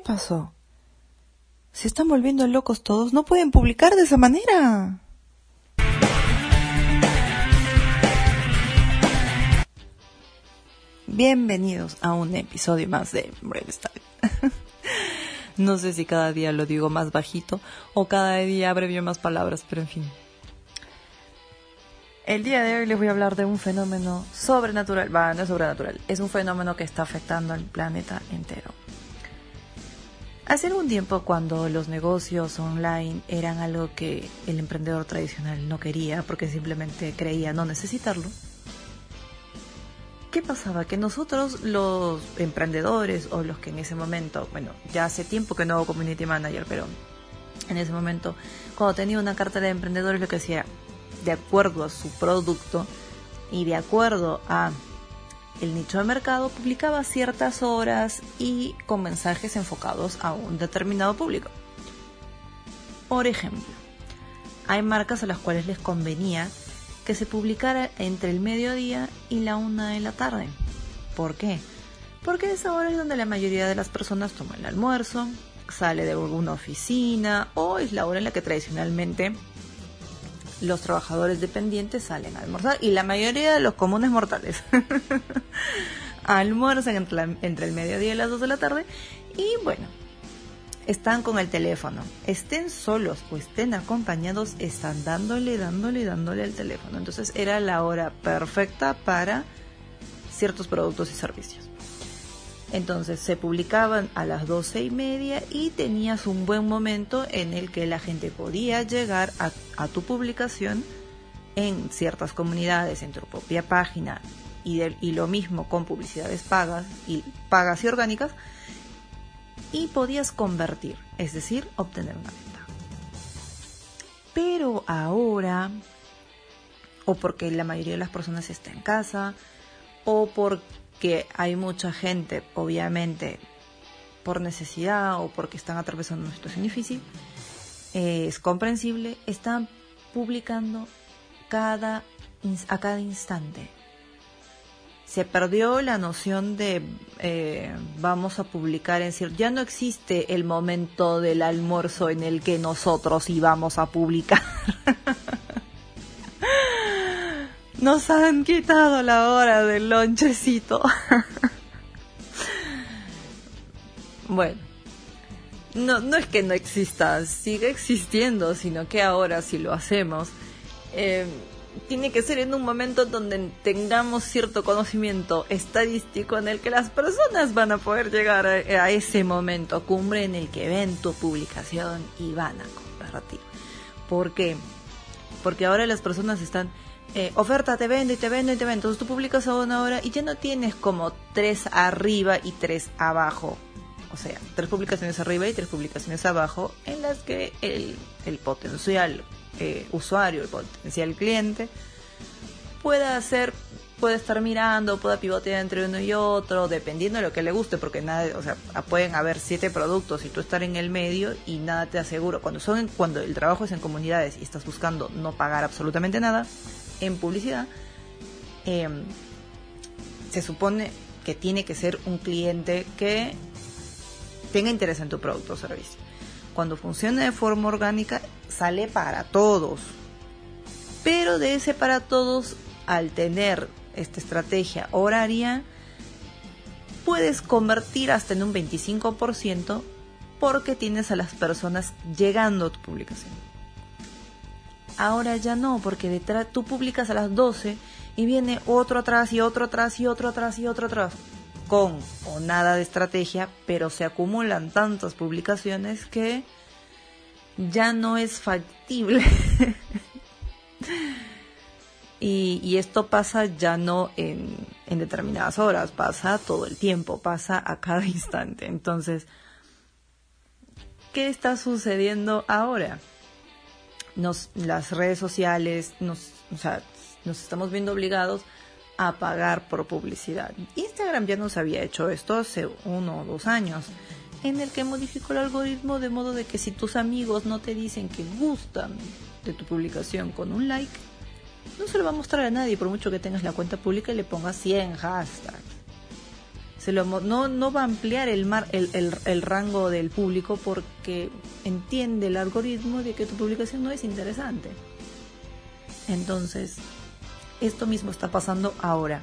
¿Qué pasó? Se están volviendo locos todos. No pueden publicar de esa manera. Bienvenidos a un episodio más de Brave Style. no sé si cada día lo digo más bajito o cada día abrevio más palabras, pero en fin. El día de hoy les voy a hablar de un fenómeno sobrenatural. Va, no es sobrenatural, es un fenómeno que está afectando al planeta entero. Hace algún tiempo cuando los negocios online eran algo que el emprendedor tradicional no quería porque simplemente creía no necesitarlo, ¿qué pasaba? Que nosotros los emprendedores o los que en ese momento, bueno, ya hace tiempo que no hago community manager, pero en ese momento, cuando tenía una carta de emprendedores, lo que hacía, de acuerdo a su producto y de acuerdo a el nicho de mercado publicaba ciertas horas y con mensajes enfocados a un determinado público. Por ejemplo, hay marcas a las cuales les convenía que se publicara entre el mediodía y la una de la tarde. ¿Por qué? Porque esa hora es donde la mayoría de las personas toman el almuerzo, sale de alguna oficina o es la hora en la que tradicionalmente los trabajadores dependientes salen a almorzar y la mayoría de los comunes mortales almuerzan entre, el mediodía y las 2 de la tarde y bueno, están con el teléfono, estén solos o estén acompañados, están dándole, dándole, dándole al teléfono. Entonces era la hora perfecta para ciertos productos y servicios. Entonces se publicaban a las doce y media y tenías un buen momento en el que la gente podía llegar a, tu publicación en ciertas comunidades, en tu propia página y, y lo mismo con publicidades pagas y pagas y orgánicas y podías convertir, es decir, obtener una venta. Pero ahora, o porque la mayoría de las personas está en casa, o porque que hay mucha gente, obviamente, por necesidad o porque están atravesando una situación difícil, es comprensible, están publicando cada, a cada instante. Se perdió la noción de eh, vamos a publicar en cierto... Ya no existe el momento del almuerzo en el que nosotros íbamos a publicar. Nos han quitado la hora del lonchecito. bueno, no, es que no exista, sigue existiendo, sino que ahora si lo hacemos, eh, tiene que ser en un momento donde tengamos cierto conocimiento estadístico en el que las personas van a poder llegar a, a ese momento cumbre en el que ven tu publicación y van a compartir. ¿Por qué? Porque ahora las personas están eh, oferta, te vendo y te vendo y te vendo. Entonces tú publicas a una hora y ya no tienes como tres arriba y tres abajo. O sea, tres publicaciones arriba y tres publicaciones abajo en las que el, el potencial eh, usuario, el potencial cliente pueda hacer, puede estar mirando, pueda pivotear entre uno y otro, dependiendo de lo que le guste, porque nada, o sea, pueden haber siete productos y tú estar en el medio y nada te asegura. Cuando son, cuando el trabajo es en comunidades y estás buscando no pagar absolutamente nada, en publicidad, em, se supone que tiene que ser un cliente que tenga interés en tu producto o servicio. Cuando funciona de forma orgánica, sale para todos. Pero de ese para todos, al tener esta estrategia horaria, puedes convertir hasta en un 25% porque tienes a las personas llegando a tu publicación. Ahora ya no, porque detrás tú publicas a las 12 y viene otro atrás y otro atrás y otro atrás y otro atrás. Con o nada de estrategia, pero se acumulan tantas publicaciones que ya no es factible. y, esto pasa ya no en, en determinadas horas, pasa todo el tiempo, pasa a cada instante. Entonces, ¿qué está sucediendo ahora? Nos, las redes sociales, nos, o sea, nos estamos viendo obligados a pagar por publicidad. Instagram ya nos había hecho esto hace uno o dos años, en el que modificó el algoritmo de modo de que si tus amigos no te dicen que gustan de tu publicación con un like, no se lo va a mostrar a nadie por mucho que tengas la cuenta pública y le pongas 100 hashtags. No, va a ampliar el rango del público porque entiende el algoritmo de que tu publicación no es interesante. Entonces, esto mismo está pasando ahora.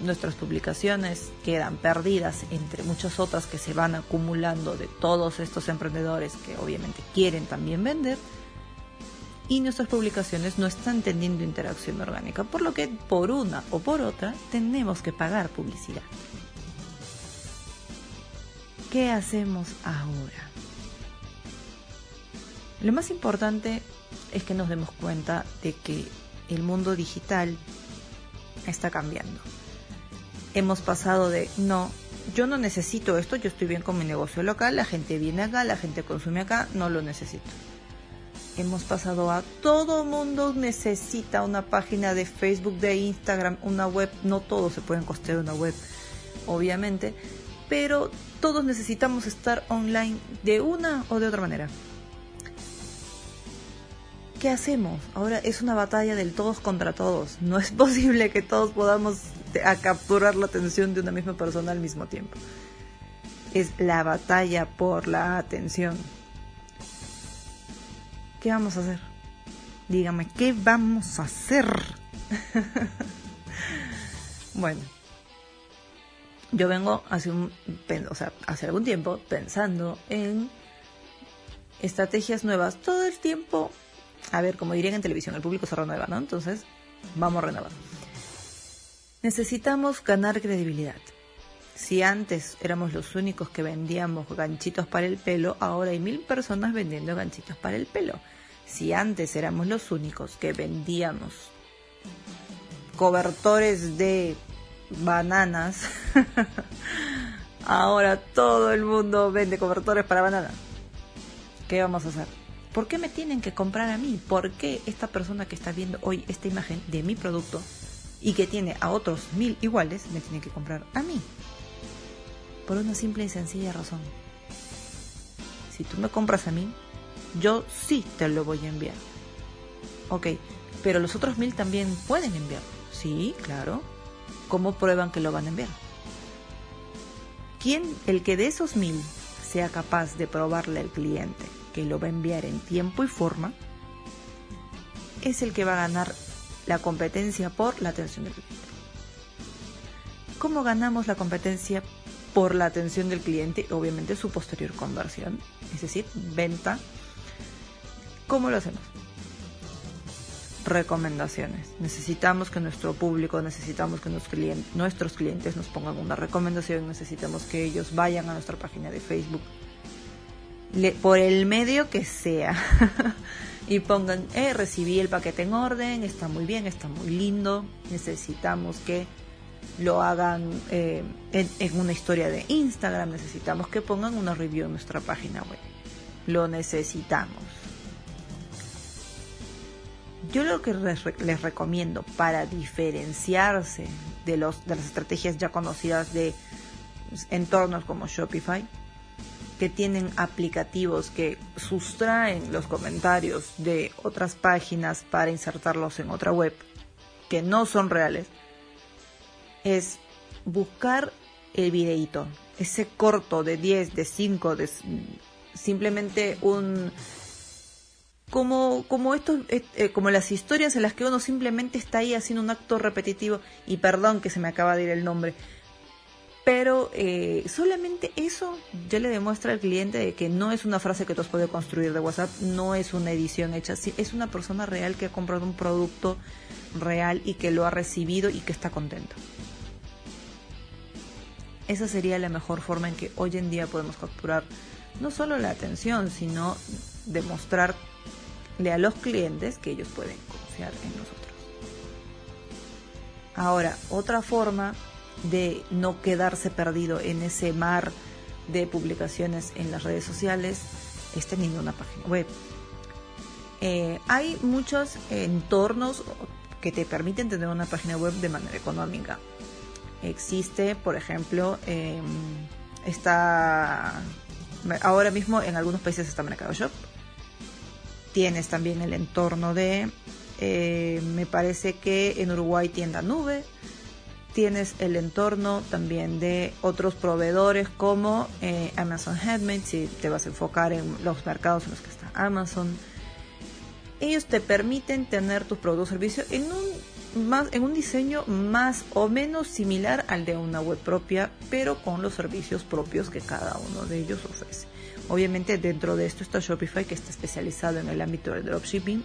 nuestras publicaciones quedan perdidas entre muchas otras que se van acumulando de todos estos emprendedores que obviamente quieren también vender y nuestras publicaciones no están teniendo interacción orgánica, por lo que por una o por otra tenemos que pagar publicidad. ¿Qué hacemos ahora? Lo más importante es que nos demos cuenta de que el mundo digital está cambiando. Hemos pasado de, no, yo no necesito esto, yo estoy bien con mi negocio local, la gente viene acá, la gente consume acá, no lo necesito hemos pasado a todo mundo necesita una página de Facebook, de Instagram, una web. No todos se pueden costear una web, obviamente, pero todos necesitamos estar online de una o de otra manera. ¿Qué hacemos? Ahora es una batalla del todos contra todos. No es posible que todos podamos a capturar la atención de una misma persona al mismo tiempo. Es la batalla por la atención ¿Qué vamos a hacer? Dígame, ¿qué vamos a hacer? bueno, yo vengo hace un, o sea, hace algún tiempo pensando en estrategias nuevas. Todo el tiempo, a ver, como dirían en televisión, el público se renueva, ¿no? Entonces, vamos a renovar. Necesitamos ganar credibilidad. Si antes éramos los únicos que vendíamos ganchitos para el pelo, ahora hay mil personas vendiendo ganchitos para el pelo. Si antes éramos los únicos que vendíamos cobertores de bananas, ahora todo el mundo vende cobertores para bananas. ¿Qué vamos a hacer? ¿Por qué me tienen que comprar a mí? ¿Por qué esta persona que está viendo hoy esta imagen de mi producto y que tiene a otros mil iguales me tiene que comprar a mí? por una simple y sencilla razón. Si tú me compras a mí, yo sí te lo voy a enviar. Ok, pero los otros mil también pueden enviar. Sí, claro. ¿Cómo prueban que lo van a enviar? ¿Quién, el que de esos mil sea capaz de probarle al cliente que lo va a enviar en tiempo y forma, es el que va a ganar la competencia por la atención del cliente. ¿Cómo ganamos la competencia por la atención del cliente, obviamente su posterior conversión, es decir, venta. ¿Cómo lo hacemos? Recomendaciones. Necesitamos que nuestro público, necesitamos que nuestros clientes, nos pongan una recomendación, necesitamos que ellos vayan a nuestra página de Facebook, por el medio que sea, y pongan, eh, recibí el paquete en orden, está muy bien, está muy lindo, necesitamos que lo hagan eh, en, una historia de Instagram, necesitamos que pongan una review en nuestra página web. Lo necesitamos. Yo lo que les, recomiendo para diferenciarse de, los, de las estrategias ya conocidas de entornos como Shopify, que tienen aplicativos que sustraen los comentarios de otras páginas para insertarlos en otra web, que no son reales, es buscar el videíto, ese corto de 10, de 5, de simplemente un como como esto eh, como las historias en las que uno simplemente está ahí haciendo un acto repetitivo y perdón que se me acaba de ir el nombre pero eh, solamente eso ya le demuestra al cliente de que no es una frase que tú has podido construir de WhatsApp, no es una edición hecha, es una persona real que ha comprado un producto real y que lo ha recibido y que está contento. Esa sería la mejor forma en que hoy en día podemos capturar no solo la atención, sino demostrarle a los clientes que ellos pueden confiar en nosotros. Ahora, otra forma de no quedarse perdido en ese mar de publicaciones en las redes sociales es teniendo una página web. Eh, hay muchos entornos que te permiten tener una página web de manera económica. Existe, por ejemplo, eh, está ahora mismo en algunos países está Mercado Shop. Tienes también el entorno de, eh, me parece que en Uruguay tienda nube. tienes el entorno también de otros proveedores como eh, Amazon Handmade, si te vas a enfocar en los mercados en los que está Amazon. Ellos te permiten tener tus productos o servicios en un, más, en un diseño más o menos similar al de una web propia, pero con los servicios propios que cada uno de ellos ofrece. Obviamente dentro de esto está Shopify que está especializado en el ámbito del dropshipping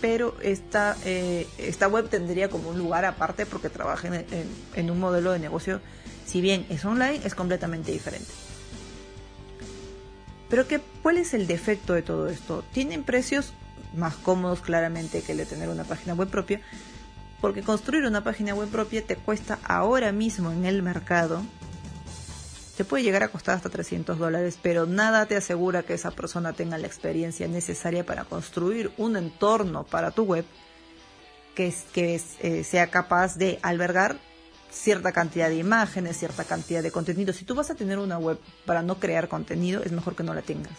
pero esta, eh, esta web tendría como un lugar aparte porque trabaja en, un modelo de negocio, si bien es online, es completamente diferente. Pero ¿qué, ¿cuál es el defecto de todo esto? Tienen precios más cómodos claramente que el de tener una página web propia, porque construir una página web propia te cuesta ahora mismo en el mercado te puede llegar a costar hasta 300 dólares, pero nada te asegura que esa persona tenga la experiencia necesaria para construir un entorno para tu web que, que eh, sea capaz de albergar cierta cantidad de imágenes, cierta cantidad de contenido. Si tú vas a tener una web para no crear contenido, es mejor que no la tengas.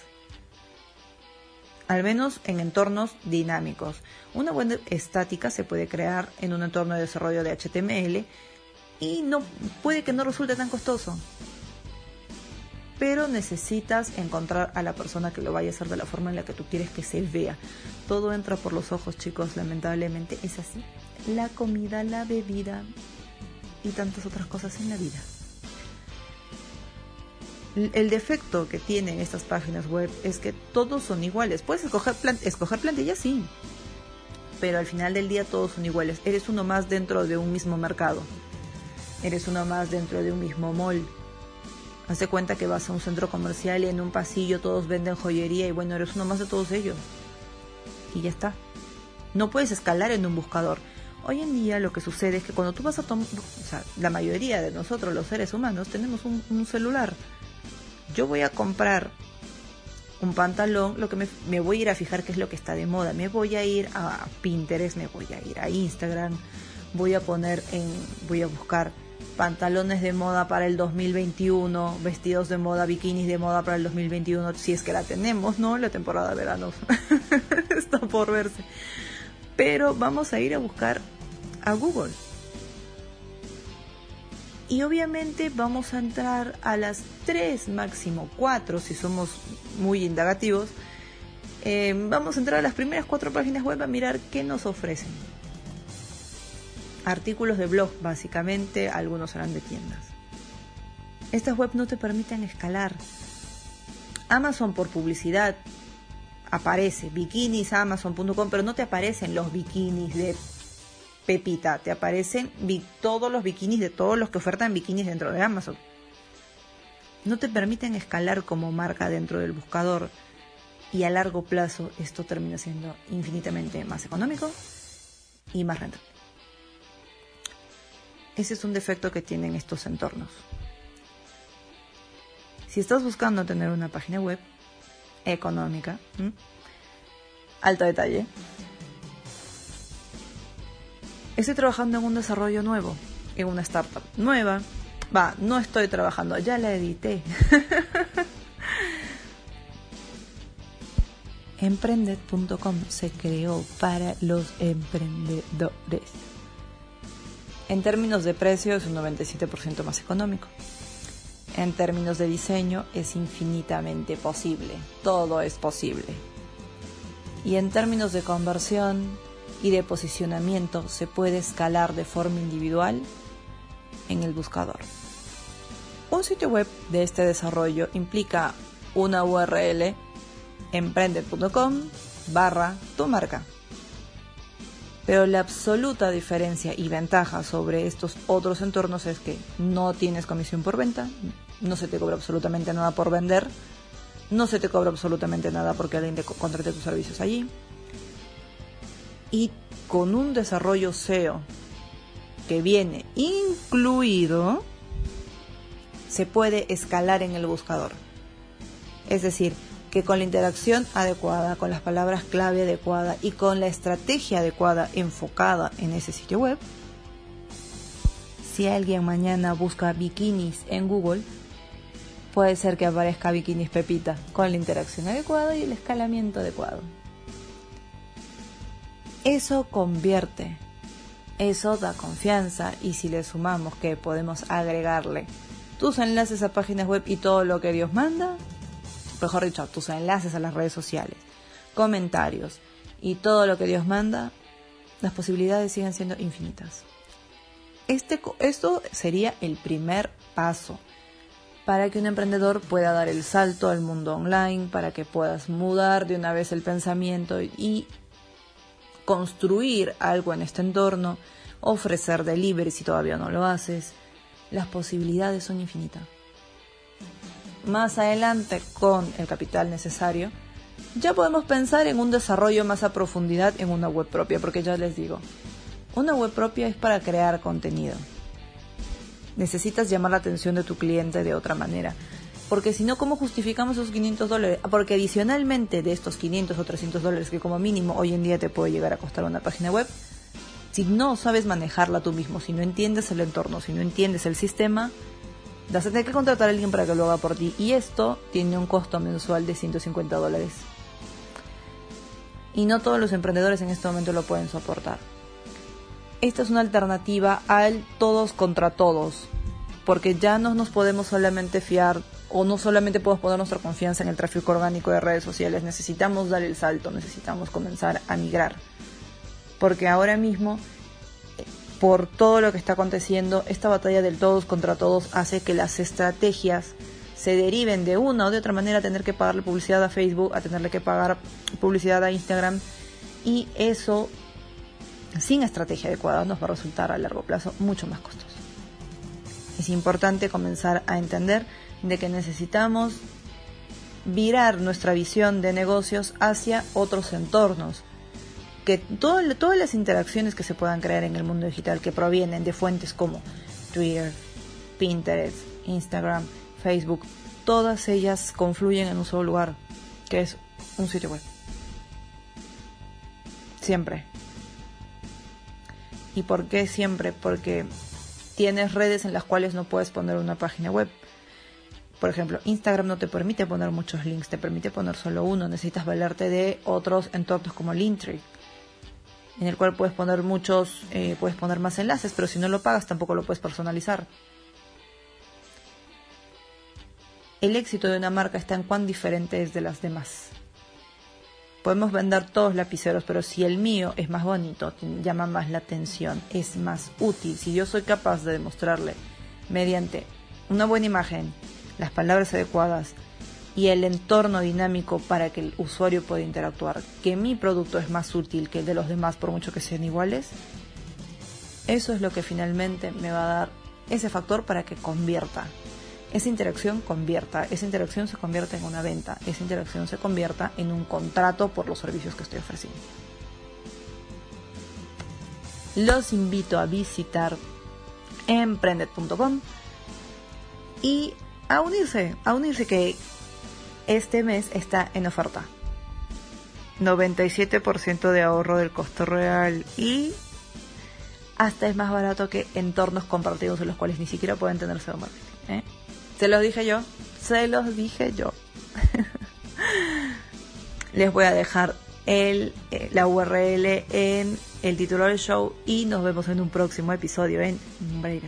Al menos en entornos dinámicos. Una web estática se puede crear en un entorno de desarrollo de HTML y no puede que no resulte tan costoso pero necesitas encontrar a la persona que lo vaya a hacer de la forma en la que tú quieres que se vea. Todo entra por los ojos, chicos, lamentablemente es así. La comida, la bebida y tantas otras cosas en la vida. El defecto que tienen estas páginas web es que todos son iguales. Puedes escoger, escoger plantillas, sí, pero al final del día todos son iguales. Eres uno más dentro de un mismo mercado. Eres uno más dentro de un mismo mall Hazte cuenta que vas a un centro comercial y en un pasillo todos venden joyería y bueno, eres uno más de todos ellos. Y ya está. No puedes escalar en un buscador. Hoy en día lo que sucede es que cuando tú vas a tomar, o sea, la mayoría de nosotros los seres humanos tenemos un, celular. Yo voy a comprar un pantalón, lo que me, voy a ir a fijar qué es lo que está de moda. Me voy a ir a Pinterest, me voy a ir a Instagram, voy a poner en, voy a buscar pantalones de moda para el 2021, vestidos de moda, bikinis de moda para el 2021, si es que la tenemos, ¿no? La temporada de verano está por verse. Pero vamos a ir a buscar a Google. Y obviamente vamos a entrar a las 3, máximo 4, si somos muy indagativos. Eh, vamos a entrar a las primeras cuatro páginas web a mirar qué nos ofrecen artículos de blog, básicamente, algunos serán de tiendas. Estas webs no te permiten escalar. Amazon por publicidad aparece, bikinis, amazon.com, pero no te aparecen los bikinis de Pepita, te aparecen todos los bikinis de todos los que ofertan bikinis dentro de Amazon. No te permiten escalar como marca dentro del buscador y a largo plazo esto termina siendo infinitamente más económico y más rentable. Ese es un defecto que tienen estos entornos. Si estás buscando tener una página web económica, alto detalle, estoy trabajando en un desarrollo nuevo, en una startup nueva. Va, no estoy trabajando, ya la edité. Emprended.com se creó para los emprendedores. En términos de precio es un 97% más económico. En términos de diseño es infinitamente posible. Todo es posible. Y en términos de conversión y de posicionamiento se puede escalar de forma individual en el buscador. Un sitio web de este desarrollo implica una URL emprende.com barra tu marca. Pero la absoluta diferencia y ventaja sobre estos otros entornos es que no tienes comisión por venta, no se te cobra absolutamente nada por vender, no se te cobra absolutamente nada porque alguien te contrate tus servicios allí. Y con un desarrollo SEO que viene incluido, se puede escalar en el buscador. Es decir, que con la interacción adecuada, con las palabras clave adecuadas y con la estrategia adecuada enfocada en ese sitio web, si alguien mañana busca bikinis en Google, puede ser que aparezca bikinis Pepita con la interacción adecuada y el escalamiento adecuado. Eso convierte Eso da confianza y si le sumamos que podemos agregarle tus enlaces a páginas web y todo lo que Dios manda, mejor dicho, tus enlaces a las redes sociales, comentarios y todo lo que Dios manda, las posibilidades siguen siendo infinitas. Este, esto sería el primer paso para que un emprendedor pueda dar el salto al mundo online, para que puedas mudar de una vez el pensamiento y construir algo en este entorno, ofrecer delivery si todavía no lo haces. Las posibilidades son infinitas. Más adelante, con el capital necesario, ya podemos pensar en un desarrollo más a profundidad en una web propia, porque ya les digo, una web propia es para crear contenido. Necesitas llamar la atención de tu cliente de otra manera. Porque si no, ¿cómo justificamos esos 500 dólares? Porque adicionalmente de estos 500 o 300 dólares que como mínimo hoy en día te puede llegar a costar una página web, si no sabes manejarla tú mismo, si no entiendes el entorno, si no entiendes el sistema, vas a tener que contratar a alguien para que lo haga por ti. Y esto tiene un costo mensual de 150 dólares. Y no todos los emprendedores en este momento lo pueden soportar. Esta es una alternativa al todos contra todos, porque ya no nos podemos solamente fiar o no solamente podemos poner nuestra confianza en el tráfico orgánico de redes sociales, necesitamos dar el salto, necesitamos comenzar a migrar. Porque ahora mismo, por todo lo que está aconteciendo, esta batalla del todos contra todos hace que las estrategias se deriven de una o de otra manera a tener que pagarle publicidad a Facebook, a tenerle que pagar publicidad a Instagram y eso sin estrategia adecuada nos va a resultar a largo plazo mucho más costoso. Es importante comenzar a entender de que necesitamos virar nuestra visión de negocios hacia otros entornos. Que todas las interacciones que se puedan crear en el mundo digital que provienen de fuentes como Twitter, Pinterest, Instagram, Facebook, todas ellas confluyen en un solo lugar, que es un sitio web. Siempre. ¿Y por qué siempre? Porque tienes redes en las cuales no puedes poner una página web. Por ejemplo, Instagram no te permite poner muchos links, te permite poner solo uno. Necesitas valerte de otros entornos como Linktree, en el cual puedes poner muchos, eh, puedes poner más enlaces, pero si no lo pagas tampoco lo puedes personalizar. El éxito de una marca está en cuán diferente es de las demás. Podemos vender todos lapiceros, pero si el mío es más bonito, llama más la atención, es más útil, si yo soy capaz de demostrarle mediante una buena imagen, las palabras adecuadas y el entorno dinámico para que el usuario pueda interactuar, que mi producto es más útil que el de los demás por mucho que sean iguales, eso es lo que finalmente me va a dar ese factor para que convierta. Esa interacción convierta, esa interacción se convierta en una venta, esa interacción se convierta en un contrato por los servicios que estoy ofreciendo. Los invito a visitar emprendet.com y a unirse, a unirse que este mes está en oferta. 97% de ahorro del costo real y hasta es más barato que entornos compartidos en los cuales ni siquiera pueden tener SEO marketing. ¿eh? Se los dije yo, se los dije yo. Les voy a dejar eh, la URL en el título del show y nos vemos en un próximo episodio en Break